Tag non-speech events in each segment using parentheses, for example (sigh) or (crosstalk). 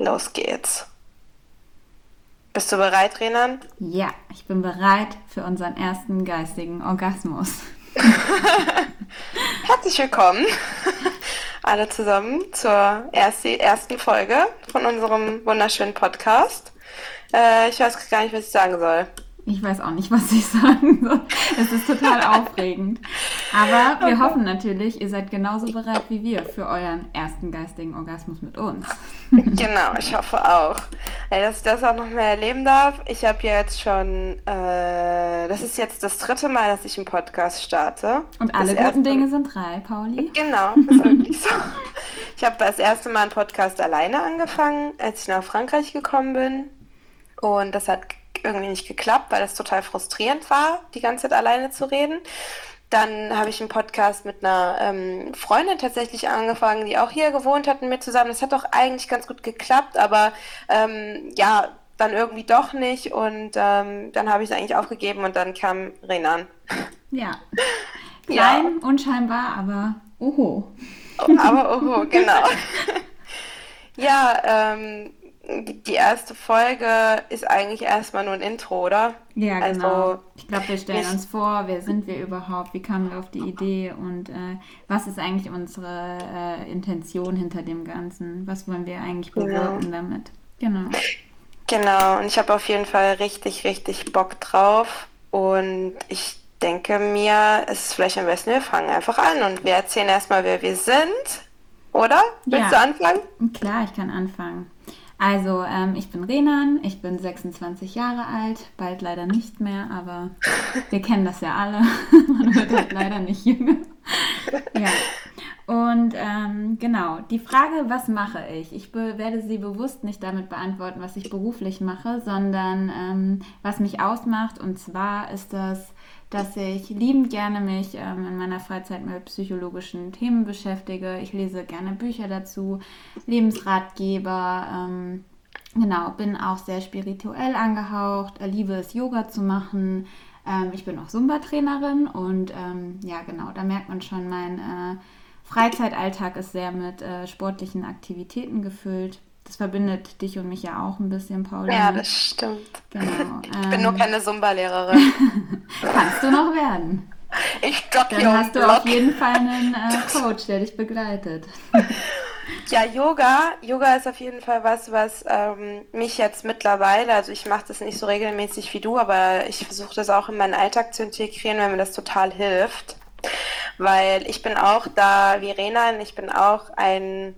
Los geht's. Bist du bereit, Renan? Ja, ich bin bereit für unseren ersten geistigen Orgasmus. (laughs) Herzlich willkommen (laughs) alle zusammen zur ersten Folge von unserem wunderschönen Podcast. Äh, ich weiß gar nicht, was ich sagen soll. Ich weiß auch nicht, was ich (laughs) sagen soll. Es ist total aufregend. Aber (laughs) wir hoffen natürlich, ihr seid genauso bereit wie wir für euren ersten geistigen Orgasmus mit uns. (laughs) Genau, ich hoffe auch. Dass ich das auch noch mehr erleben darf. Ich habe jetzt schon, äh, das ist jetzt das dritte Mal, dass ich einen Podcast starte. Und alle das guten Dinge sind drei, Pauli. Genau, ist wirklich so. (laughs) Ich habe das erste Mal einen Podcast alleine angefangen, als ich nach Frankreich gekommen bin. Und das hat irgendwie nicht geklappt, weil es total frustrierend war, die ganze Zeit alleine zu reden. Dann habe ich einen Podcast mit einer ähm, Freundin tatsächlich angefangen, die auch hier gewohnt hat mit mir zusammen. Das hat doch eigentlich ganz gut geklappt, aber ähm, ja, dann irgendwie doch nicht. Und ähm, dann habe ich es eigentlich aufgegeben und dann kam Renan. Ja. (laughs) Klein, ja. unscheinbar, aber oho. Aber oho, genau. (laughs) ja, ähm, die erste Folge ist eigentlich erstmal nur ein Intro, oder? Ja, also, genau. Ich glaube, wir stellen uns vor, wer sind wir überhaupt, wie kamen wir auf die Idee und äh, was ist eigentlich unsere äh, Intention hinter dem Ganzen? Was wollen wir eigentlich bewirken genau. damit? Genau. Genau, und ich habe auf jeden Fall richtig, richtig Bock drauf und ich denke mir, es ist vielleicht am besten, wir fangen einfach an und wir erzählen erstmal, wer wir sind, oder? Willst ja. du anfangen? Klar, ich kann anfangen. Also, ähm, ich bin Renan, ich bin 26 Jahre alt, bald leider nicht mehr, aber (laughs) wir kennen das ja alle. (laughs) Man wird halt leider nicht jünger. ja. Und ähm, genau, die Frage, was mache ich? Ich werde sie bewusst nicht damit beantworten, was ich beruflich mache, sondern ähm, was mich ausmacht. Und zwar ist das dass ich liebend gerne mich ähm, in meiner Freizeit mit psychologischen Themen beschäftige. Ich lese gerne Bücher dazu, Lebensratgeber. Ähm, genau, bin auch sehr spirituell angehaucht, liebe es, Yoga zu machen. Ähm, ich bin auch Zumba-Trainerin und ähm, ja, genau, da merkt man schon, mein äh, Freizeitalltag ist sehr mit äh, sportlichen Aktivitäten gefüllt. Das verbindet dich und mich ja auch ein bisschen, Paula. Ja, das stimmt. Genau. Ich bin nur ähm, keine Zumba-Lehrerin. (laughs) Kannst du noch werden. Ich jogge Dann hast du auf jeden Fall einen äh, (laughs) Coach, der dich begleitet. Ja, Yoga. Yoga ist auf jeden Fall was, was ähm, mich jetzt mittlerweile, also ich mache das nicht so regelmäßig wie du, aber ich versuche das auch in meinen Alltag zu integrieren, weil mir das total hilft. Weil ich bin auch da wie Renan, ich bin auch ein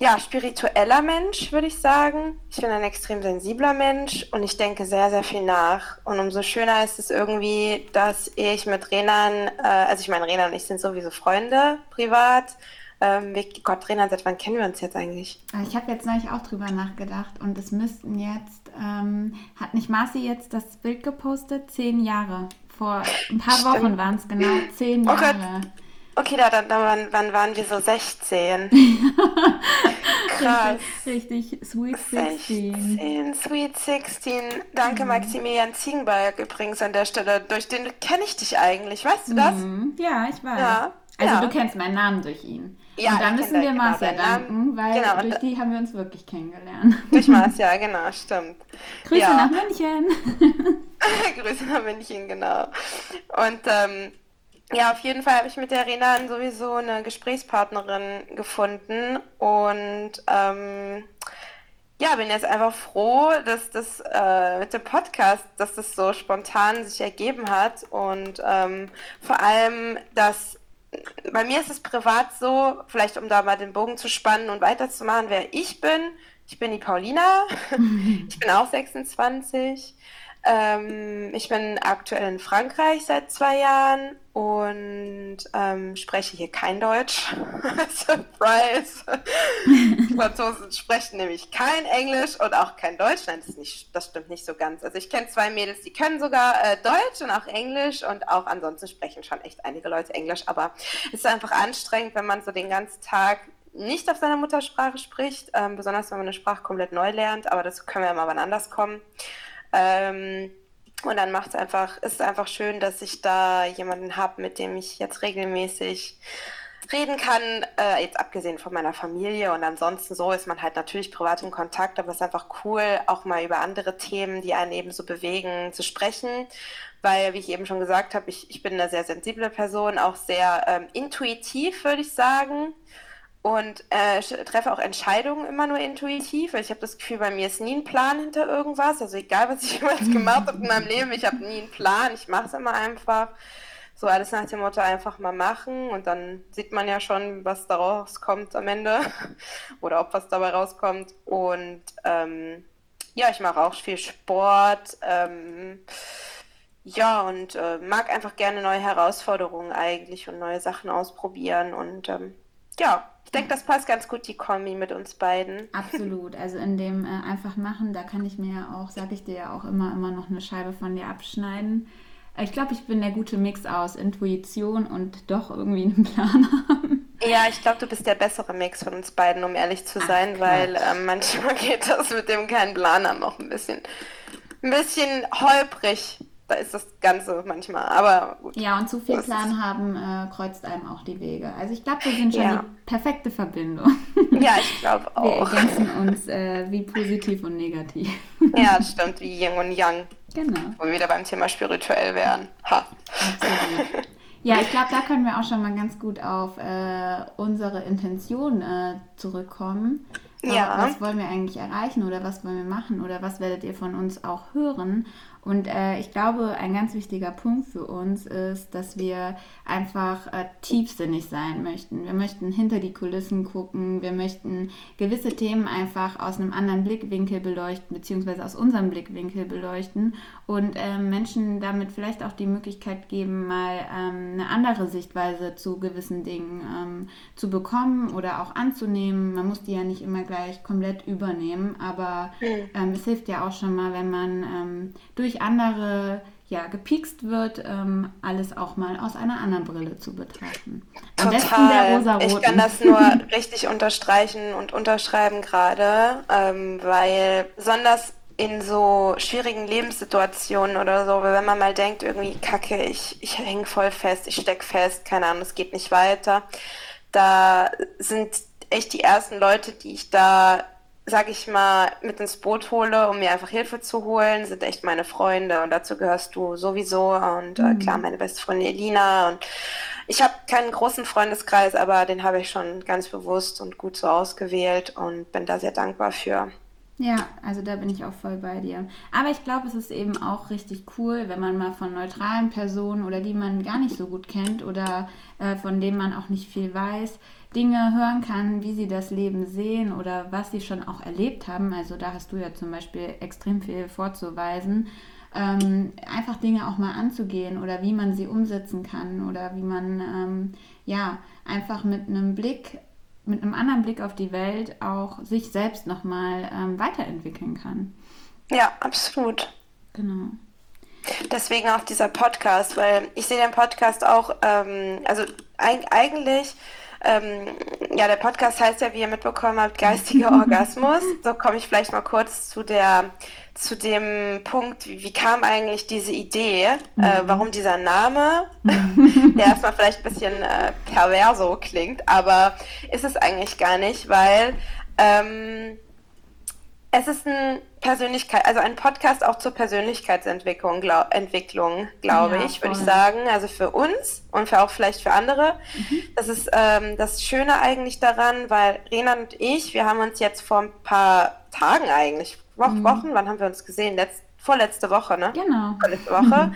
ja, spiritueller Mensch, würde ich sagen. Ich bin ein extrem sensibler Mensch und ich denke sehr, sehr viel nach. Und umso schöner ist es irgendwie, dass ich mit Renan, äh, also ich meine, Renan und ich sind sowieso Freunde privat. Ähm, Gott, Renan, seit wann kennen wir uns jetzt eigentlich? Äh, ich habe jetzt neulich auch drüber nachgedacht und es müssten jetzt, ähm, hat nicht Marci jetzt das Bild gepostet? Zehn Jahre. Vor ein paar Stimmt. Wochen waren es genau zehn Jahre. Oh Gott. Okay, da, dann, dann, wann waren wir so 16? (laughs) Krass. Richtig, richtig, Sweet 16. 16, Sweet 16. Danke, mhm. Maximilian Ziegenberg übrigens an der Stelle. Durch den kenne ich dich eigentlich, weißt du das? Mhm. Ja, ich weiß. Ja. Also ja. du kennst meinen Namen durch ihn. Ja, und da müssen wir genau Marcia danken, weil genau, durch die haben wir uns wirklich kennengelernt. Durch (laughs) Marcia, genau, stimmt. Grüße ja. nach München. (laughs) Grüße nach München, genau. Und ähm, ja, auf jeden Fall habe ich mit der Renan sowieso eine Gesprächspartnerin gefunden und ähm, ja, bin jetzt einfach froh, dass das äh, mit dem Podcast, dass das so spontan sich ergeben hat und ähm, vor allem, dass bei mir ist es privat so, vielleicht um da mal den Bogen zu spannen und weiterzumachen, wer ich bin. Ich bin die Paulina, (laughs) ich bin auch 26 ähm, ich bin aktuell in Frankreich seit zwei Jahren und ähm, spreche hier kein Deutsch. (laughs) Surprise! Franzosen sprechen nämlich kein Englisch und auch kein Deutsch. Nein, das, nicht, das stimmt nicht so ganz. Also ich kenne zwei Mädels, die können sogar äh, Deutsch und auch Englisch und auch ansonsten sprechen schon echt einige Leute Englisch. Aber es ist einfach anstrengend, wenn man so den ganzen Tag nicht auf seiner Muttersprache spricht, ähm, besonders wenn man eine Sprache komplett neu lernt. Aber das können wir ja mal wann anders kommen. Ähm, und dann macht es einfach, ist es einfach schön, dass ich da jemanden habe, mit dem ich jetzt regelmäßig reden kann, äh, jetzt abgesehen von meiner Familie. Und ansonsten so ist man halt natürlich privat in Kontakt, aber es ist einfach cool, auch mal über andere Themen, die einen eben so bewegen, zu sprechen, weil, wie ich eben schon gesagt habe, ich, ich bin eine sehr sensible Person, auch sehr ähm, intuitiv, würde ich sagen und äh, treffe auch Entscheidungen immer nur intuitiv, ich habe das Gefühl, bei mir ist nie ein Plan hinter irgendwas. Also egal, was ich (laughs) jemals gemacht habe in meinem (laughs) Leben, ich habe nie einen Plan, ich mache es immer einfach. So alles nach dem Motto einfach mal machen und dann sieht man ja schon, was daraus kommt am Ende (laughs) oder ob was dabei rauskommt. Und ähm, ja, ich mache auch viel Sport. Ähm, ja, und äh, mag einfach gerne neue Herausforderungen eigentlich und neue Sachen ausprobieren. Und ähm, ja, ich denke, das passt ganz gut, die Kombi mit uns beiden. Absolut. Also in dem äh, einfach machen, da kann ich mir ja auch, sage ich dir ja auch immer, immer noch eine Scheibe von dir abschneiden. Äh, ich glaube, ich bin der gute Mix aus Intuition und doch irgendwie einen Plan haben. Ja, ich glaube, du bist der bessere Mix von uns beiden, um ehrlich zu sein, Ach, weil äh, manchmal (laughs) geht das mit dem keinen Plan haben auch ein bisschen, ein bisschen holprig da ist das Ganze manchmal. Aber gut. Ja, und zu viel Plan haben äh, kreuzt einem auch die Wege. Also ich glaube, wir sind schon ja. die perfekte Verbindung. (laughs) Ja, ich glaube (laughs) auch. Wir ergänzen uns äh, wie positiv und negativ. Ja, (laughs) das stimmt, wie Yin und Yang. Genau. Wo wir wieder beim Thema spirituell wären. Ha. Absolut. Ja, ich glaube, da können wir auch schon mal ganz gut auf äh, unsere Intention äh, zurückkommen. Ja. Was wollen wir eigentlich erreichen oder was wollen wir machen oder was werdet ihr von uns auch hören? Und äh, ich glaube, ein ganz wichtiger Punkt für uns ist, dass wir einfach äh, tiefsinnig sein möchten. Wir möchten hinter die Kulissen gucken, wir möchten gewisse Themen einfach aus einem anderen Blickwinkel beleuchten, beziehungsweise aus unserem Blickwinkel beleuchten und äh, Menschen damit vielleicht auch die Möglichkeit geben, mal ähm, eine andere Sichtweise zu gewissen Dingen ähm, zu bekommen oder auch anzunehmen. Man muss die ja nicht immer gleich komplett übernehmen, aber ähm, es hilft ja auch schon mal, wenn man ähm, durch durch andere ja, gepikst wird, ähm, alles auch mal aus einer anderen Brille zu betrachten. Am Total. ich kann das nur (laughs) richtig unterstreichen und unterschreiben gerade, ähm, weil besonders in so schwierigen Lebenssituationen oder so, wenn man mal denkt, irgendwie, kacke, ich, ich hänge voll fest, ich stecke fest, keine Ahnung, es geht nicht weiter, da sind echt die ersten Leute, die ich da sag ich mal, mit ins Boot hole, um mir einfach Hilfe zu holen, sind echt meine Freunde und dazu gehörst du sowieso und äh, klar mhm. meine beste Freundin Elina und ich habe keinen großen Freundeskreis, aber den habe ich schon ganz bewusst und gut so ausgewählt und bin da sehr dankbar für. Ja, also da bin ich auch voll bei dir. Aber ich glaube, es ist eben auch richtig cool, wenn man mal von neutralen Personen oder die man gar nicht so gut kennt oder äh, von denen man auch nicht viel weiß, Dinge hören kann, wie sie das Leben sehen oder was sie schon auch erlebt haben. Also da hast du ja zum Beispiel extrem viel vorzuweisen. Ähm, einfach Dinge auch mal anzugehen oder wie man sie umsetzen kann oder wie man ähm, ja einfach mit einem Blick, mit einem anderen Blick auf die Welt auch sich selbst nochmal ähm, weiterentwickeln kann. Ja, absolut. Genau. Deswegen auch dieser Podcast, weil ich sehe den Podcast auch, ähm, also eigentlich ähm, ja, der Podcast heißt ja, wie ihr mitbekommen habt, geistiger (laughs) Orgasmus. So komme ich vielleicht mal kurz zu der zu dem Punkt, wie, wie kam eigentlich diese Idee, äh, mhm. äh, warum dieser Name, (laughs) der erstmal vielleicht ein bisschen äh, perverso klingt, aber ist es eigentlich gar nicht, weil ähm, es ist ein Persönlichkeit, also ein Podcast auch zur Persönlichkeitsentwicklung, glaub, Entwicklung, glaube ja, ich, würde ich sagen. Also für uns und für auch vielleicht für andere. Mhm. Das ist ähm, das Schöne eigentlich daran, weil Rena und ich, wir haben uns jetzt vor ein paar Tagen eigentlich, Wo mhm. Wochen, wann haben wir uns gesehen? Letzt, vorletzte Woche, ne? Genau. Vorletzte Woche, mhm.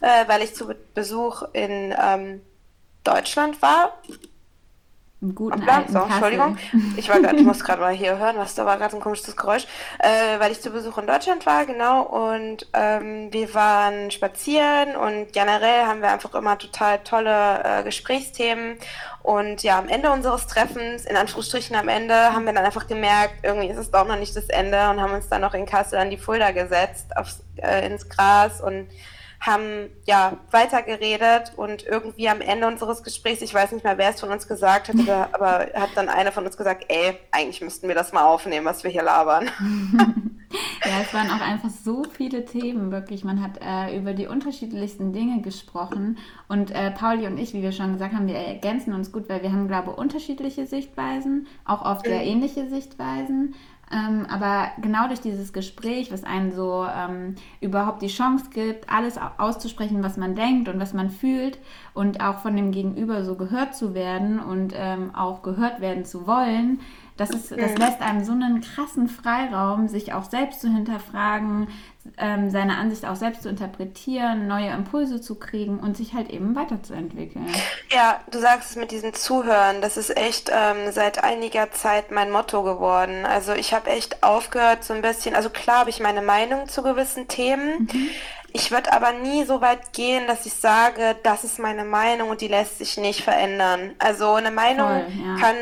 äh, weil ich zu Besuch in ähm, Deutschland war im guten Hoppla, alten so, Entschuldigung. Ich, war grad, ich muss (laughs) gerade mal hier hören, was da war gerade ein komisches Geräusch, äh, weil ich zu Besuch in Deutschland war, genau. Und ähm, wir waren spazieren und generell haben wir einfach immer total tolle äh, Gesprächsthemen. Und ja, am Ende unseres Treffens, in Anführungsstrichen am Ende, haben wir dann einfach gemerkt, irgendwie ist es doch noch nicht das Ende und haben uns dann noch in Kassel an die Fulda gesetzt, aufs, äh, ins Gras und haben ja weitergeredet und irgendwie am Ende unseres Gesprächs, ich weiß nicht mehr, wer es von uns gesagt hat, aber hat dann einer von uns gesagt, ey, eigentlich müssten wir das mal aufnehmen, was wir hier labern. (laughs) (laughs) Ja, es waren auch einfach so viele Themen, wirklich. Man hat äh, über die unterschiedlichsten Dinge gesprochen. Und äh, Pauli und ich, wie wir schon gesagt haben, wir ergänzen uns gut, weil wir haben, glaube ich, unterschiedliche Sichtweisen, auch oft sehr mhm. ähnliche Sichtweisen. Ähm, aber genau durch dieses Gespräch, was einen so ähm, überhaupt die Chance gibt, alles auszusprechen, was man denkt und was man fühlt und auch von dem Gegenüber so gehört zu werden und ähm, auch gehört werden zu wollen, das, ist, das lässt einem so einen krassen Freiraum, sich auch selbst zu hinterfragen, ähm, seine Ansicht auch selbst zu interpretieren, neue Impulse zu kriegen und sich halt eben weiterzuentwickeln. Ja, du sagst es mit diesem Zuhören, das ist echt ähm, seit einiger Zeit mein Motto geworden. Also ich habe echt aufgehört so ein bisschen, also klar habe ich meine Meinung zu gewissen Themen. Mhm. Ich würde aber nie so weit gehen, dass ich sage, das ist meine Meinung und die lässt sich nicht verändern. Also eine Meinung Voll, ja. kann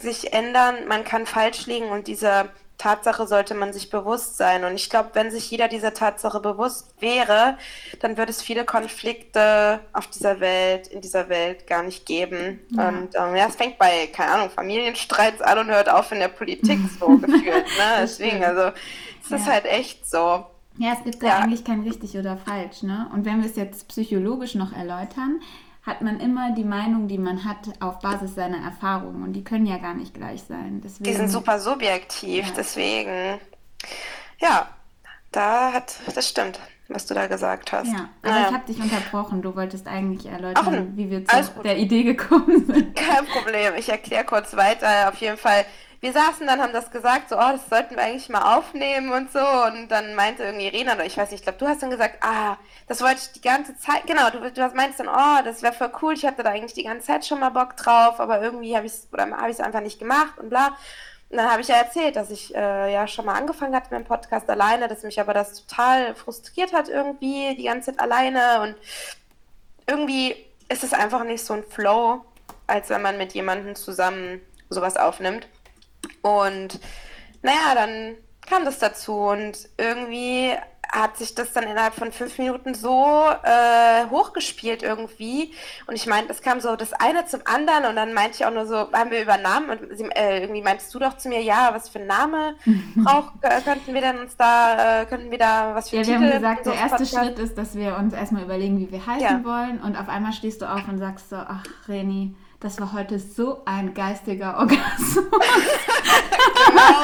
sich ändern, man kann falsch liegen und diese Tatsache sollte man sich bewusst sein. Und ich glaube, wenn sich jeder dieser Tatsache bewusst wäre, dann würde es viele Konflikte auf dieser Welt, in dieser Welt gar nicht geben. Ja. Und ähm, ja, es fängt bei, keine Ahnung, Familienstreits an und hört auf in der Politik (laughs) so gefühlt. Ne? Deswegen, also es ja. ist halt echt so. Ja, es gibt ja. eigentlich kein richtig oder falsch. Ne? Und wenn wir es jetzt psychologisch noch erläutern, hat man immer die Meinung, die man hat, auf Basis seiner Erfahrungen. Und die können ja gar nicht gleich sein. Deswegen, die sind super subjektiv, ja. deswegen. Ja, da hat, das stimmt, was du da gesagt hast. Ja, aber naja. ich habe dich unterbrochen. Du wolltest eigentlich erläutern, Ach, wie wir zu der Idee gekommen sind. Kein Problem, ich erkläre kurz weiter. Auf jeden Fall wir saßen dann, haben das gesagt, so, oh, das sollten wir eigentlich mal aufnehmen und so. Und dann meinte irgendwie Rena, oder ich weiß nicht, ich glaube, du hast dann gesagt, ah, das wollte ich die ganze Zeit, genau, du, du meinst dann, oh, das wäre voll cool, ich hatte da eigentlich die ganze Zeit schon mal Bock drauf, aber irgendwie habe ich es, es einfach nicht gemacht und bla. Und dann habe ich ja erzählt, dass ich äh, ja schon mal angefangen hatte mit dem Podcast alleine, dass mich aber das total frustriert hat irgendwie, die ganze Zeit alleine und irgendwie ist es einfach nicht so ein Flow, als wenn man mit jemandem zusammen sowas aufnimmt. Und naja, dann kam das dazu und irgendwie hat sich das dann innerhalb von fünf Minuten so äh, hochgespielt irgendwie. Und ich meinte, es kam so das eine zum anderen und dann meinte ich auch nur so, haben wir über Namen und sie, äh, irgendwie meintest du doch zu mir, ja, was für ein Name (laughs) brauch, äh, könnten wir denn uns da, äh, könnten wir da was für Ja, Titel wir haben gesagt, der erste Podcast? Schritt ist, dass wir uns erstmal überlegen, wie wir heißen ja. wollen und auf einmal stehst du auf und sagst so, ach Reni, das war heute so ein geistiger Orgasmus. (laughs) genau.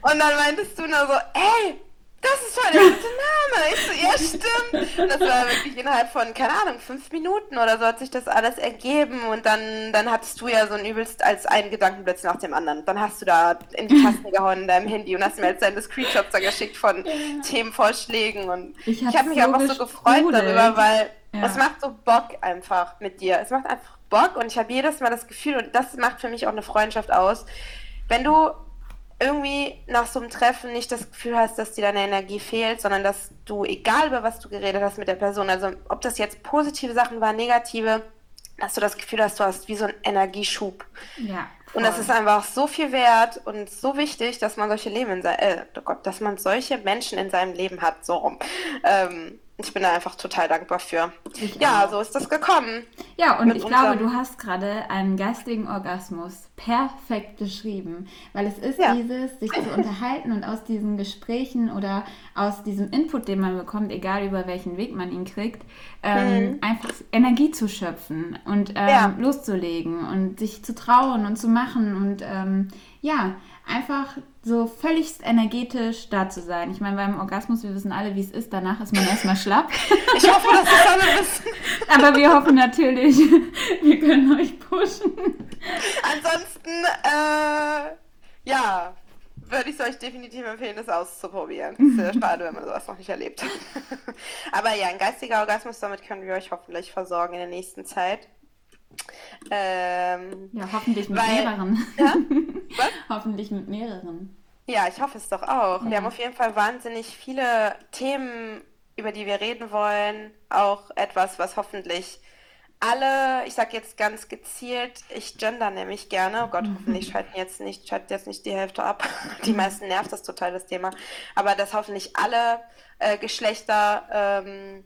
Und dann meintest du nur so, ey, das ist voll der gute Name. Ich so, ja, stimmt. Und das war wirklich innerhalb von, keine Ahnung, fünf Minuten oder so hat sich das alles ergeben. Und dann, dann hattest du ja so ein übelst als einen Gedankenblitz nach dem anderen. Dann hast du da in die Tasten gehauen in deinem Handy und hast mir jetzt deine Screenshots da geschickt von ja. Themenvorschlägen. Und ich, habe mich so einfach so gefreut darüber, weil ja. es macht so Bock einfach mit dir. Es macht einfach Bock und ich habe jedes Mal das Gefühl, und das macht für mich auch eine Freundschaft aus, wenn du irgendwie nach so einem Treffen nicht das Gefühl hast, dass dir deine Energie fehlt, sondern dass du, egal über was du geredet hast mit der Person, also ob das jetzt positive Sachen waren, negative, dass du das Gefühl hast, du hast wie so einen Energieschub. Ja. Voll. Und das ist einfach so viel wert und so wichtig, dass man solche Leben in äh, oh Gott, dass man solche Menschen in seinem Leben hat, so rum. Ähm, ich bin da einfach total dankbar für. Ich ja, auch. so ist das gekommen. Ja, und ich glaube, du hast gerade einen geistigen Orgasmus perfekt beschrieben, weil es ist ja. dieses, sich zu unterhalten und aus diesen Gesprächen oder aus diesem Input, den man bekommt, egal über welchen Weg man ihn kriegt, ähm, mhm. einfach Energie zu schöpfen und ähm, ja. loszulegen und sich zu trauen und zu machen und ähm, ja, einfach so völlig energetisch da zu sein. Ich meine, beim Orgasmus, wir wissen alle, wie es ist. Danach ist man erstmal schlapp. (laughs) Ich hoffe, dass es alle wissen. Aber wir hoffen natürlich, (laughs) wir können euch pushen. Ansonsten, äh, ja, würde ich es euch definitiv empfehlen, das auszuprobieren. Es ist ja schade, wenn man sowas noch nicht erlebt hat. (laughs) Aber ja, ein geistiger Orgasmus, damit können wir euch hoffentlich versorgen in der nächsten Zeit. Ähm, ja, hoffentlich mit weil, mehreren. Ja? (laughs) hoffentlich mit mehreren. Ja, ich hoffe es doch auch. Ja. Wir haben auf jeden Fall wahnsinnig viele Themen, über die wir reden wollen. Auch etwas, was hoffentlich alle, ich sag jetzt ganz gezielt, ich gender nämlich gerne. Oh Gott, (laughs) hoffentlich schalten jetzt nicht, schaltet jetzt nicht die Hälfte ab. (laughs) Die meisten nervt das total, das Thema. Aber dass hoffentlich alle äh, Geschlechter ähm,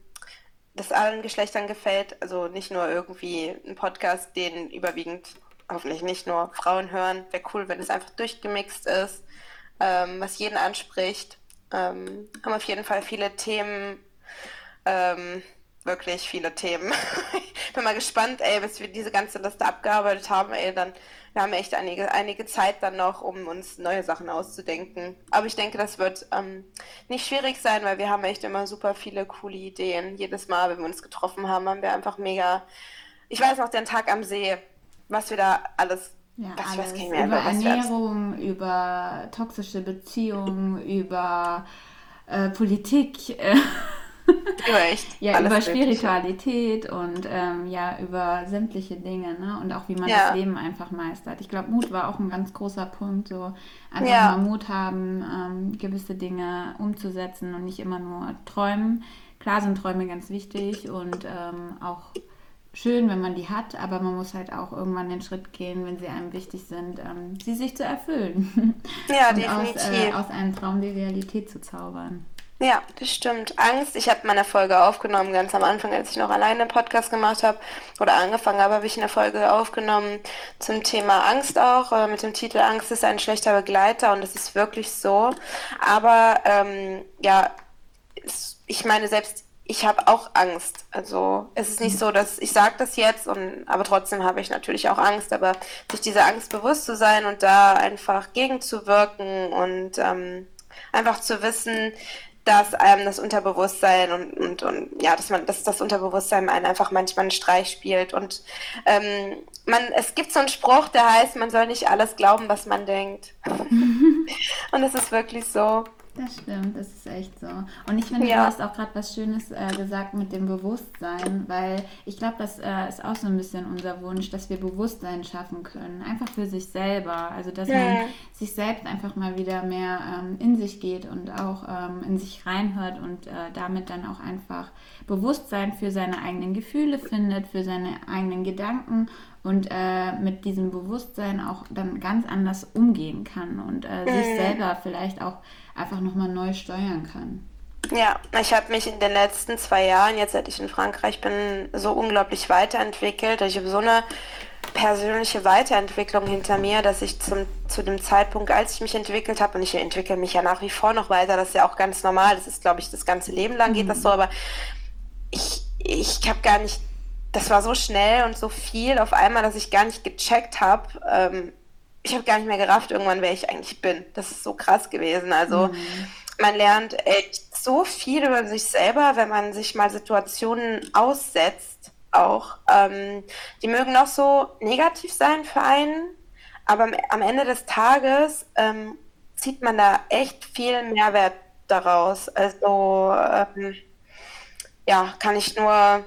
das allen Geschlechtern gefällt. Also nicht nur irgendwie ein Podcast, den überwiegend hoffentlich nicht nur Frauen hören. Wäre cool, wenn es einfach durchgemixt ist. ähm, was jeden anspricht. Ähm, haben auf jeden Fall viele Themen, ähm, wirklich viele Themen. ich (laughs) bin mal gespannt, ey, bis wir diese ganze Liste abgearbeitet haben, ey, dann wir haben echt einige, einige Zeit dann noch, um uns neue Sachen auszudenken. Aber ich denke, das wird ähm, nicht schwierig sein, weil wir haben echt immer super viele coole Ideen. Jedes Mal, wenn wir uns getroffen haben, haben wir einfach mega. Ich weiß noch den Tag am See, was wir da alles ja, alles. Mehr, über Ernährung, über toxische Beziehungen, über äh, Politik. Äh, (laughs) über echt. ja, über Spiritualität und ähm, ja, über sämtliche Dinge, ne? Und auch wie man ja. das Leben einfach meistert. Ich glaube, Mut war auch ein ganz großer Punkt, so einfach ja. mal Mut haben, ähm, gewisse Dinge umzusetzen und nicht immer nur träumen. Klar sind Träume ganz wichtig und ähm, auch schön, wenn man die hat, aber man muss halt auch irgendwann den Schritt gehen, wenn sie einem wichtig sind, ähm, sie sich zu erfüllen. Ja, (laughs) und definitiv. Aus, äh, aus einem Traum die Realität zu zaubern. Ja, das stimmt. Angst. Ich habe meine Folge aufgenommen, ganz am Anfang, als ich noch alleine einen Podcast gemacht habe oder angefangen habe, habe ich eine Folge aufgenommen zum Thema Angst auch, äh, mit dem Titel Angst ist ein schlechter Begleiter und es ist wirklich so. Aber ähm, ja, ich meine, selbst ich habe auch Angst. Also es ist nicht so, dass ich sage das jetzt, und, aber trotzdem habe ich natürlich auch Angst. Aber sich dieser Angst bewusst zu sein und da einfach gegenzuwirken und ähm, einfach zu wissen, dass einem das Unterbewusstsein und, und, und ja, dass man, dass das Unterbewusstsein einen einfach manchmal einen Streich spielt. Und ähm, man, es gibt so einen Spruch, der heißt, man soll nicht alles glauben, was man denkt. (laughs) und es ist wirklich so. Das stimmt, das ist echt so. Und ich finde, ja. du hast auch gerade was Schönes äh, gesagt mit dem Bewusstsein, weil ich glaube, das äh, ist auch so ein bisschen unser Wunsch, dass wir Bewusstsein schaffen können, einfach für sich selber. Also, dass ja. man sich selbst einfach mal wieder mehr ähm, in sich geht und auch ähm, in sich reinhört und äh, damit dann auch einfach Bewusstsein für seine eigenen Gefühle findet, für seine eigenen Gedanken und äh, mit diesem Bewusstsein auch dann ganz anders umgehen kann und äh, mhm. sich selber vielleicht auch einfach nochmal neu steuern kann. Ja, ich habe mich in den letzten zwei Jahren, jetzt seit ich in Frankreich bin, so unglaublich weiterentwickelt. Ich habe so eine persönliche Weiterentwicklung hinter mir, dass ich zum, zu dem Zeitpunkt, als ich mich entwickelt habe, und ich entwickle mich ja nach wie vor noch weiter, das ist ja auch ganz normal, das ist, glaube ich, das ganze Leben lang geht mhm. das so, aber ich, ich habe gar nicht das war so schnell und so viel auf einmal, dass ich gar nicht gecheckt habe. Ähm, ich habe gar nicht mehr gerafft, irgendwann, wer ich eigentlich bin. Das ist so krass gewesen. Also mhm. man lernt echt so viel über sich selber, wenn man sich mal Situationen aussetzt. Auch ähm, die mögen noch so negativ sein für einen, aber am Ende des Tages ähm, zieht man da echt viel Mehrwert daraus. Also ähm, ja, kann ich nur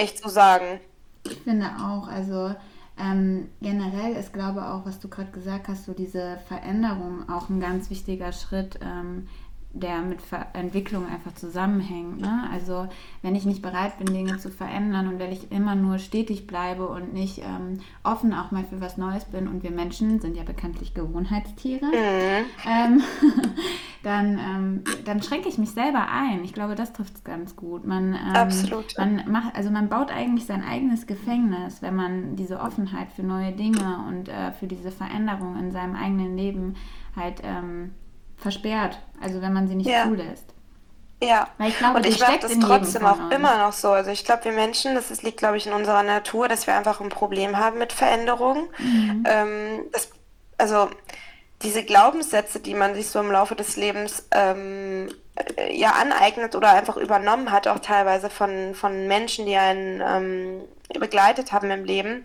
echt so sagen. Ich finde auch, also ähm, generell ist, glaube auch, was du gerade gesagt hast, so diese Veränderung auch ein ganz wichtiger Schritt ähm, der mit Ver Entwicklung einfach zusammenhängt. Ne? Also wenn ich nicht bereit bin, Dinge zu verändern und wenn ich immer nur stetig bleibe und nicht ähm, offen auch mal für was Neues bin und wir Menschen sind ja bekanntlich Gewohnheitstiere, mhm. ähm, (laughs) dann, ähm, dann schränke ich mich selber ein. Ich glaube, das trifft es ganz gut. Man, ähm, Absolut. Man macht, also man baut eigentlich sein eigenes Gefängnis, wenn man diese Offenheit für neue Dinge und äh, für diese Veränderung in seinem eigenen Leben halt ähm, versperrt, also wenn man sie nicht ja. zulässt. Ja, Weil ich glaube, und ich merke das trotzdem auch uns. immer noch so. Also ich glaube, wir Menschen, das ist, liegt, glaube ich, in unserer Natur, dass wir einfach ein Problem haben mit Veränderung. Mhm. Ähm, das, also diese Glaubenssätze, die man sich so im Laufe des Lebens ähm, äh, ja aneignet oder einfach übernommen hat, auch teilweise von, von Menschen, die einen ähm, begleitet haben im Leben,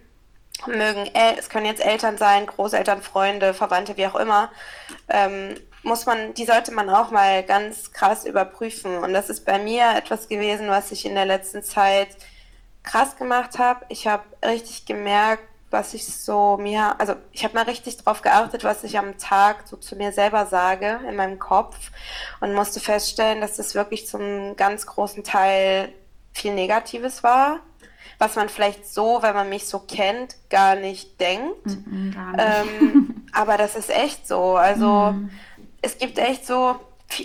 mögen, es können jetzt Eltern sein, Großeltern, Freunde, Verwandte, wie auch immer, ähm, muss man, die sollte man auch mal ganz krass überprüfen. Und das ist bei mir etwas gewesen, was ich in der letzten Zeit krass gemacht habe. Ich habe richtig gemerkt, was ich so mir, also ich habe mal richtig drauf geachtet, was ich am Tag so zu mir selber sage in meinem Kopf und musste feststellen, dass das wirklich zum ganz großen Teil viel Negatives war, was man vielleicht so, wenn man mich so kennt, gar nicht denkt. Mm -mm, gar nicht. Ähm, (laughs) aber das ist echt so. Also mm es gibt echt so,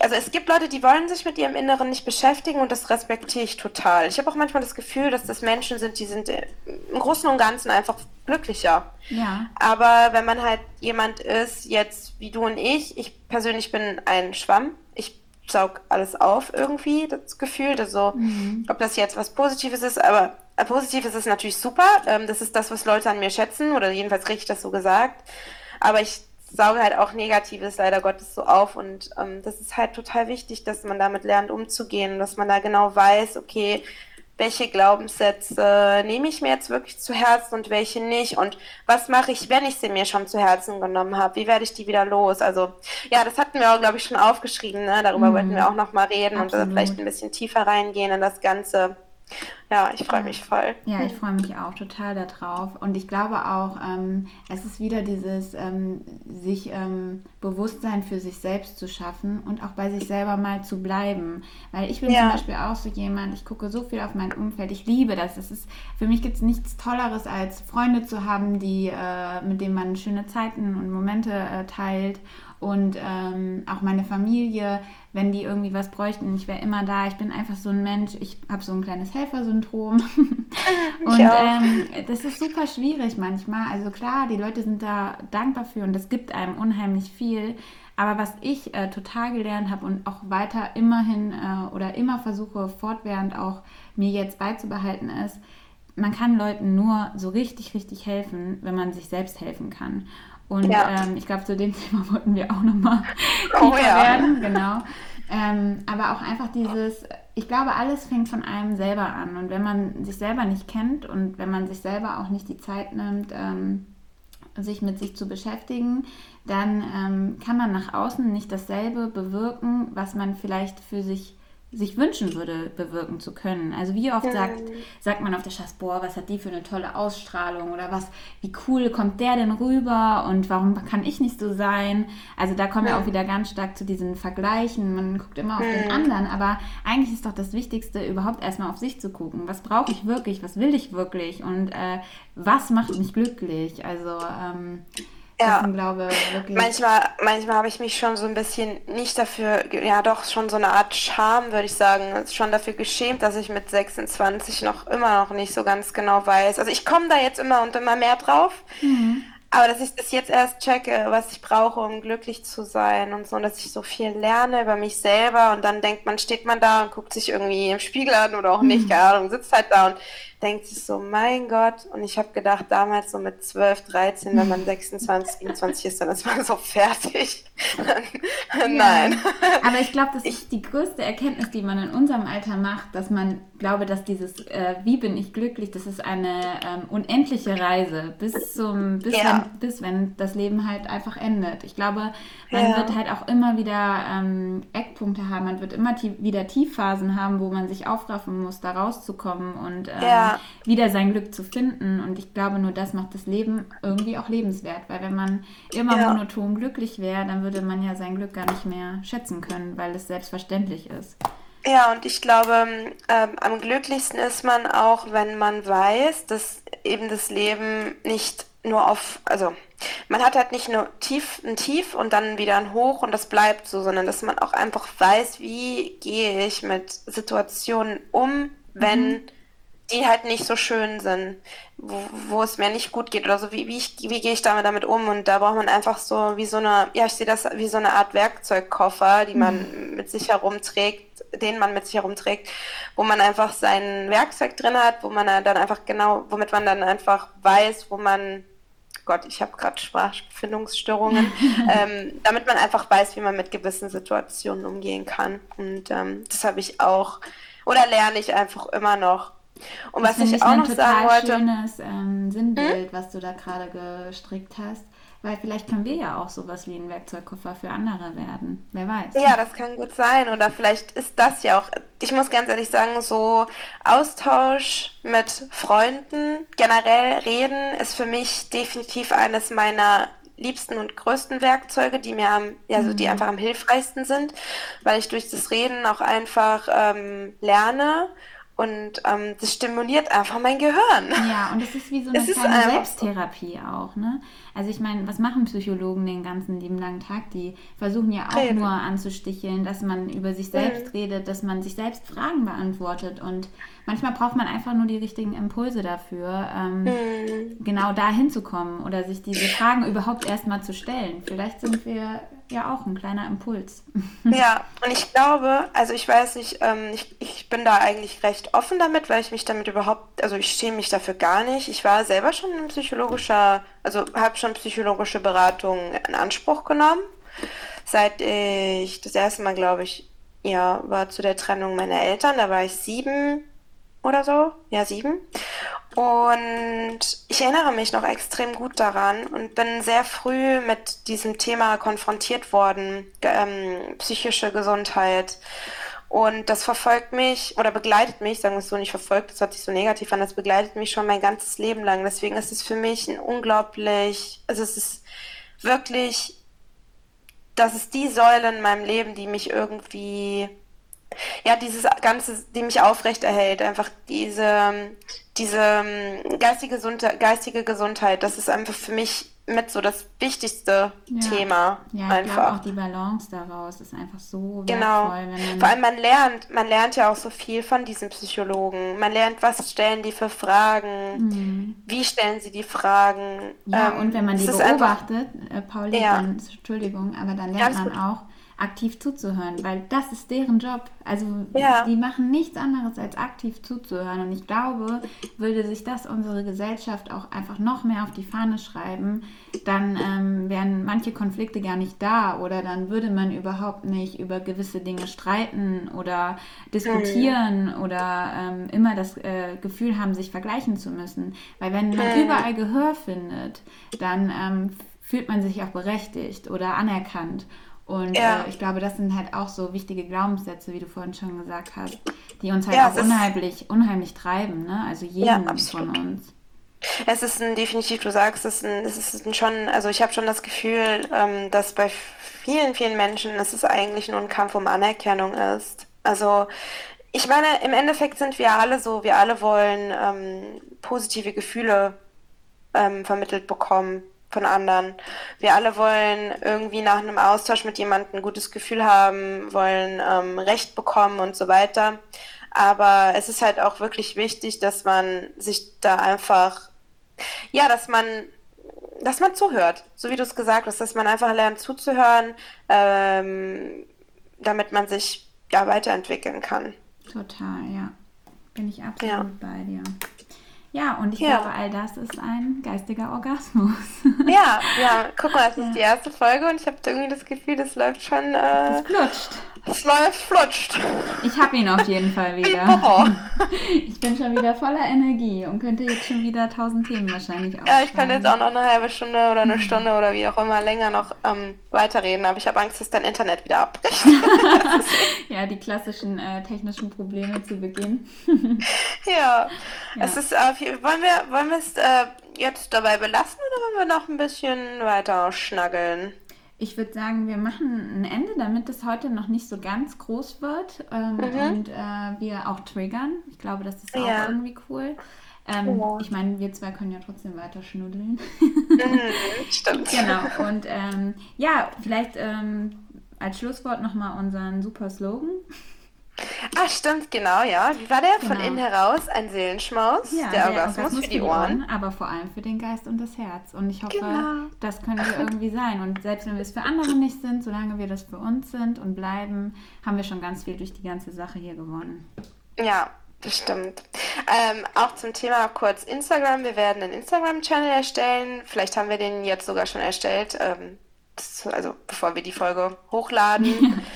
also es gibt Leute, die wollen sich mit ihrem Inneren nicht beschäftigen und das respektiere ich total. Ich habe auch manchmal das Gefühl, dass das Menschen sind, die sind im Großen und Ganzen einfach glücklicher. Ja. Aber wenn man halt jemand ist, jetzt wie du und ich, ich persönlich bin ein Schwamm, ich saug alles auf irgendwie, das Gefühl, also mhm. ob das jetzt was Positives ist, aber äh, positiv ist es natürlich super, ähm, das ist das, was Leute an mir schätzen oder jedenfalls richtig das so gesagt, aber ich sauge halt auch Negatives leider Gottes so auf und ähm, das ist halt total wichtig, dass man damit lernt umzugehen, dass man da genau weiß, okay, welche Glaubenssätze nehme ich mir jetzt wirklich zu Herzen und welche nicht und was mache ich, wenn ich sie mir schon zu Herzen genommen habe, wie werde ich die wieder los? Also ja, das hatten wir auch, glaube ich, schon aufgeschrieben, ne? darüber mhm. wollten wir auch noch mal reden Absolut. und vielleicht ein bisschen tiefer reingehen in das Ganze. Ja, ich freue mich voll. Ja, ich freue mich auch total darauf. Und ich glaube auch, ähm, es ist wieder dieses ähm, sich ähm, Bewusstsein für sich selbst zu schaffen und auch bei sich selber mal zu bleiben. Weil ich bin ja. zum Beispiel auch so jemand, ich gucke so viel auf mein Umfeld, ich liebe das. Es ist, für mich gibt es nichts Tolleres, als Freunde zu haben, die, äh, mit denen man schöne Zeiten und Momente äh, teilt und ähm, auch meine Familie, wenn die irgendwie was bräuchten, ich wäre immer da. Ich bin einfach so ein Mensch, ich habe so ein kleines Helfersyndrom. (laughs) und ähm, das ist super schwierig manchmal. Also klar, die Leute sind da dankbar für und das gibt einem unheimlich viel. Aber was ich äh, total gelernt habe und auch weiter immerhin äh, oder immer versuche fortwährend auch mir jetzt beizubehalten ist, man kann Leuten nur so richtig, richtig helfen, wenn man sich selbst helfen kann. Und ja. ähm, ich glaube, zu dem (laughs) Thema wollten wir auch nochmal oh, ja. werden. Genau. Ähm, aber auch einfach dieses, ich glaube, alles fängt von einem selber an. Und wenn man sich selber nicht kennt und wenn man sich selber auch nicht die Zeit nimmt, ähm, sich mit sich zu beschäftigen, dann ähm, kann man nach außen nicht dasselbe bewirken, was man vielleicht für sich sich wünschen würde, bewirken zu können. Also wie oft sagt, sagt man auf der Chasse, boah, was hat die für eine tolle Ausstrahlung oder was, wie cool kommt der denn rüber und warum kann ich nicht so sein? Also da kommen wir ja. auch wieder ganz stark zu diesen Vergleichen. Man guckt immer auf den anderen, aber eigentlich ist doch das Wichtigste, überhaupt erstmal auf sich zu gucken. Was brauche ich wirklich? Was will ich wirklich? Und äh, was macht mich glücklich? Also ähm, ja. glaube. Manchmal, manchmal habe ich mich schon so ein bisschen nicht dafür, ja doch schon so eine Art Scham, würde ich sagen, schon dafür geschämt, dass ich mit 26 noch immer noch nicht so ganz genau weiß. Also ich komme da jetzt immer und immer mehr drauf. Mhm. Aber dass ich das jetzt erst checke, was ich brauche, um glücklich zu sein und so, dass ich so viel lerne über mich selber und dann denkt man, steht man da und guckt sich irgendwie im Spiegel an oder auch nicht, mhm. keine Ahnung, sitzt halt da und denkt sich so, mein Gott. Und ich habe gedacht, damals so mit 12, 13, wenn man 26, 27 ist, dann ist man so fertig. (laughs) Nein. Ja. Aber ich glaube, das ich, ist die größte Erkenntnis, die man in unserem Alter macht, dass man glaube, dass dieses äh, Wie bin ich glücklich, das ist eine ähm, unendliche Reise bis zum, bis, ja. wenn, bis wenn das Leben halt einfach endet. Ich glaube, man ja. wird halt auch immer wieder ähm, Eckpunkte haben, man wird immer tief, wieder Tiefphasen haben, wo man sich aufraffen muss, da rauszukommen und ähm, ja wieder sein Glück zu finden. Und ich glaube, nur das macht das Leben irgendwie auch lebenswert, weil wenn man immer ja. monoton glücklich wäre, dann würde man ja sein Glück gar nicht mehr schätzen können, weil es selbstverständlich ist. Ja, und ich glaube, ähm, am glücklichsten ist man auch, wenn man weiß, dass eben das Leben nicht nur auf, also man hat halt nicht nur tief, ein Tief und dann wieder ein Hoch und das bleibt so, sondern dass man auch einfach weiß, wie gehe ich mit Situationen um, wenn mhm die halt nicht so schön sind, wo, wo es mir nicht gut geht oder so, wie, wie, ich, wie gehe ich damit, damit um? Und da braucht man einfach so wie so eine, ja, ich sehe das wie so eine Art Werkzeugkoffer, die man mhm. mit sich herumträgt, den man mit sich herumträgt, wo man einfach sein Werkzeug drin hat, wo man dann einfach genau, womit man dann einfach weiß, wo man Gott, ich habe gerade Sprachfindungsstörungen, (laughs) ähm, damit man einfach weiß, wie man mit gewissen Situationen umgehen kann. Und ähm, das habe ich auch, oder lerne ich einfach immer noch. Und das was ich, ich auch noch sagen wollte. Ein schönes ähm, Sinnbild, hm? was du da gerade gestrickt hast. Weil vielleicht können wir ja auch sowas wie ein Werkzeugkoffer für andere werden. Wer weiß. Ja, das kann gut sein. Oder vielleicht ist das ja auch, ich muss ganz ehrlich sagen, so Austausch mit Freunden, generell reden, ist für mich definitiv eines meiner liebsten und größten Werkzeuge, die mir am, ja, so die mhm. einfach am hilfreichsten sind, weil ich durch das Reden auch einfach ähm, lerne und ähm, das stimuliert einfach mein Gehirn. Ja, und es ist wie so (laughs) eine kleine Selbsttherapie auch, ne? Also ich meine, was machen Psychologen den ganzen lieben langen Tag? Die versuchen ja auch Reden. nur anzusticheln, dass man über sich selbst mhm. redet, dass man sich selbst Fragen beantwortet. Und manchmal braucht man einfach nur die richtigen Impulse dafür, ähm, mhm. genau da hinzukommen oder sich diese Fragen überhaupt erstmal zu stellen. Vielleicht sind wir ja auch ein kleiner Impuls. (laughs) Ja, und ich glaube, also ich weiß nicht, ähm, ich, ich bin da eigentlich recht offen damit, weil ich mich damit überhaupt, also ich schäme mich dafür gar nicht. Ich war selber schon ein psychologischer, also habe schon psychologische Beratung in Anspruch genommen. Seit ich das erste Mal, glaube ich, ja, war zu der Trennung meiner Eltern, da war ich sieben oder so, ja, sieben. Und ich erinnere mich noch extrem gut daran und bin sehr früh mit diesem Thema konfrontiert worden, ähm, psychische Gesundheit. Und das verfolgt mich oder begleitet mich, sagen wir es so nicht verfolgt, das hört sich so negativ an, das begleitet mich schon mein ganzes Leben lang. Deswegen ist es für mich ein unglaublich, also es ist wirklich, das ist die Säule in meinem Leben, die mich irgendwie ja, dieses Ganze, die mich aufrechterhält, einfach diese, diese ähm, geistige, geistige Gesundheit, das ist einfach für mich mit so das wichtigste ja. Thema. Ja, ich einfach. auch die Balance daraus ist einfach so genau. wertvoll. Man Vor allem man lernt, man lernt ja auch so viel von diesen Psychologen. Man lernt, was stellen die für Fragen, mhm. wie stellen sie die Fragen. Ja, ähm, und wenn man die beobachtet, äh, Pauli, ja. dann, Entschuldigung, aber dann lernt man auch, aktiv zuzuhören, weil das ist deren Job. Also ja. die machen nichts anderes als aktiv zuzuhören. Und ich glaube, würde sich das unsere Gesellschaft auch einfach noch mehr auf die Fahne schreiben, dann ähm, wären manche Konflikte gar nicht da oder dann würde man überhaupt nicht über gewisse Dinge streiten oder diskutieren mhm. oder ähm, immer das äh, Gefühl haben, sich vergleichen zu müssen. Weil wenn man mhm. überall Gehör findet, dann ähm, fühlt man sich auch berechtigt oder anerkannt. Und ja. äh, ich glaube, das sind halt auch so wichtige Glaubenssätze, wie du vorhin schon gesagt hast, die uns halt ja, auch unheimlich, unheimlich treiben, ne? Also jeden ja, von uns. Es ist ein, definitiv, du sagst, es ist, ein, es ist ein schon, also ich habe schon das Gefühl, ähm, dass bei vielen, vielen Menschen es ist eigentlich nur ein Kampf um Anerkennung ist. Also ich meine, im Endeffekt sind wir alle so, wir alle wollen ähm, positive Gefühle ähm, vermittelt bekommen von anderen. Wir alle wollen irgendwie nach einem Austausch mit jemandem ein gutes Gefühl haben, wollen ähm, Recht bekommen und so weiter. Aber es ist halt auch wirklich wichtig, dass man sich da einfach, ja, dass man, dass man zuhört, so wie du es gesagt hast, dass man einfach lernt zuzuhören, ähm, damit man sich ja weiterentwickeln kann. Total, ja. Bin ich absolut ja. bei dir. Ja, und ich ja. glaube, all das ist ein geistiger Orgasmus. (laughs) Ja, ja, guck mal, das ist die erste Folge und ich habe irgendwie das Gefühl, das läuft schon. Äh, das flutscht. Läuft, flutscht. Ich habe ihn auf jeden Fall wieder. ich bin schon wieder voller Energie und könnte jetzt schon wieder tausend Themen wahrscheinlich Ja, ich könnte jetzt auch noch eine halbe Stunde oder eine Stunde oder wie auch immer länger noch ähm, weiterreden, aber ich habe Angst, dass dein Internet wieder abbricht. (laughs) ja, die klassischen äh, technischen Probleme zu Beginn. (laughs) ja. ja, es ist, äh, wollen wir, wollen wir es äh, jetzt dabei belassen oder wollen wir noch ein bisschen weiter schnaggeln? Ich würde sagen, wir machen ein Ende, damit es heute noch nicht so ganz groß wird ähm, mhm. und äh, wir auch triggern. Ich glaube, das ist auch ja. irgendwie cool. Ähm, ja. Ich meine, wir zwei können ja trotzdem weiter schnuddeln. Mhm, (laughs) stimmt. genau. Und ähm, ja, vielleicht ähm, als Schlusswort nochmal unseren super Slogan. Ah, stimmt, genau, ja. Wie war der? Genau. Von innen heraus ein Seelenschmaus. Ja, der, Orgasmus, Orgasmus, für die Ohren. Ohren. Aber vor allem für den Geist und das Herz. Und ich hoffe, genau. das können wir irgendwie sein. Und selbst wenn wir es für andere nicht sind, solange wir das für uns sind und bleiben, haben wir schon ganz viel durch die ganze Sache hier gewonnen. Ja, das stimmt. Ähm, auch zum Thema kurz Instagram. Wir werden einen Instagram-Channel erstellen. Vielleicht haben wir den jetzt sogar schon erstellt. Ähm, also bevor wir die Folge hochladen. (laughs)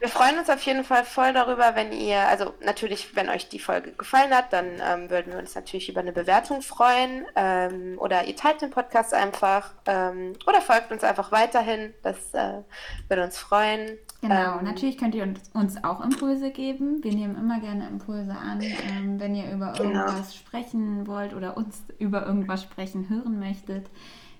Wir freuen uns auf jeden Fall voll darüber, wenn ihr, also natürlich, wenn euch die Folge gefallen hat, dann ähm, würden wir uns natürlich über eine Bewertung freuen. Ähm, oder ihr teilt den Podcast einfach ähm, oder folgt uns einfach weiterhin. Das äh, würde uns freuen. Genau, ähm, natürlich könnt ihr uns auch Impulse geben. Wir nehmen immer gerne Impulse an, ähm, wenn ihr über genau. irgendwas genau. sprechen wollt oder uns über irgendwas sprechen hören möchtet.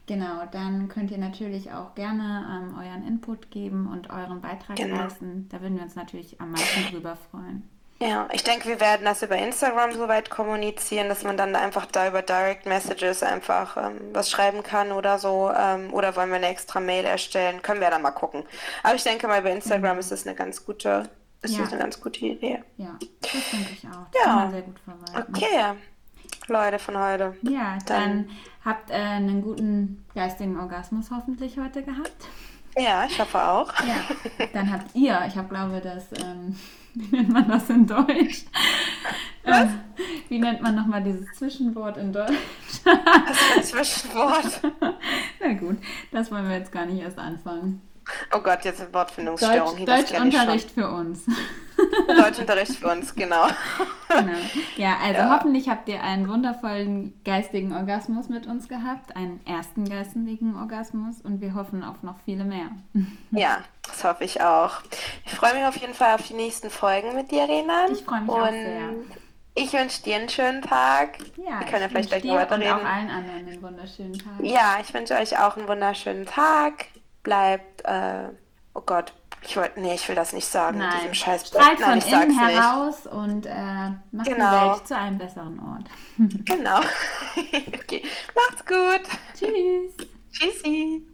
Genau, dann könnt ihr natürlich auch gerne ähm, euren Input geben und euren Beitrag genau. leisten. Da würden wir uns natürlich am meisten (laughs) drüber freuen. Ja, ich denke, wir werden das über Instagram soweit kommunizieren, dass man dann einfach da über Direct Messages einfach ähm, was schreiben kann oder so. Ähm, oder wollen wir eine extra Mail erstellen? Können wir dann mal gucken. Aber ich denke mal, bei Instagram mhm. ist das eine ganz gute, ist ja. das eine ganz gute Idee. Ja, das denke ich auch. Das ja. kann man sehr gut verwalten. Okay. Leute von heute. Ja, dann, dann habt äh, einen guten geistigen Orgasmus hoffentlich heute gehabt. Ja, ich hoffe auch. Ja, dann habt ihr, ich habe glaube, das, ähm, (laughs) wie nennt man das in Deutsch? Was? Ähm, wie nennt man nochmal dieses Zwischenwort in Deutsch? Was ist ein Zwischenwort? (laughs) Na gut, das wollen wir jetzt gar nicht erst anfangen. Oh Gott, jetzt eine Wortfindungsstörung. Deutsch, Deutschunterricht für uns. (laughs) Deutschunterricht für uns, genau. genau. Ja, also ja. hoffentlich habt ihr einen wundervollen geistigen Orgasmus mit uns gehabt, einen ersten geistigen Orgasmus und wir hoffen auf noch viele mehr. (laughs) Ja, das hoffe ich auch. Ich freue mich auf jeden Fall auf die nächsten Folgen mit dir, Renan. Ich freue mich und auch sehr. Ich wünsche dir einen schönen Tag. Ja, wir können ja vielleicht gleich noch weiterreden. Und auch allen anderen einen wunderschönen Tag. Ja, ich wünsche euch auch einen wunderschönen Tag bleibt, äh, oh Gott, ich wollte, nee, ich will das nicht sagen. Nein. Diesem Scheiß Strahlt von innen heraus nicht. und äh, macht genau. die Welt zu einem besseren Ort. genau. (laughs) okay. Macht's gut. Tschüss. Tschüssi.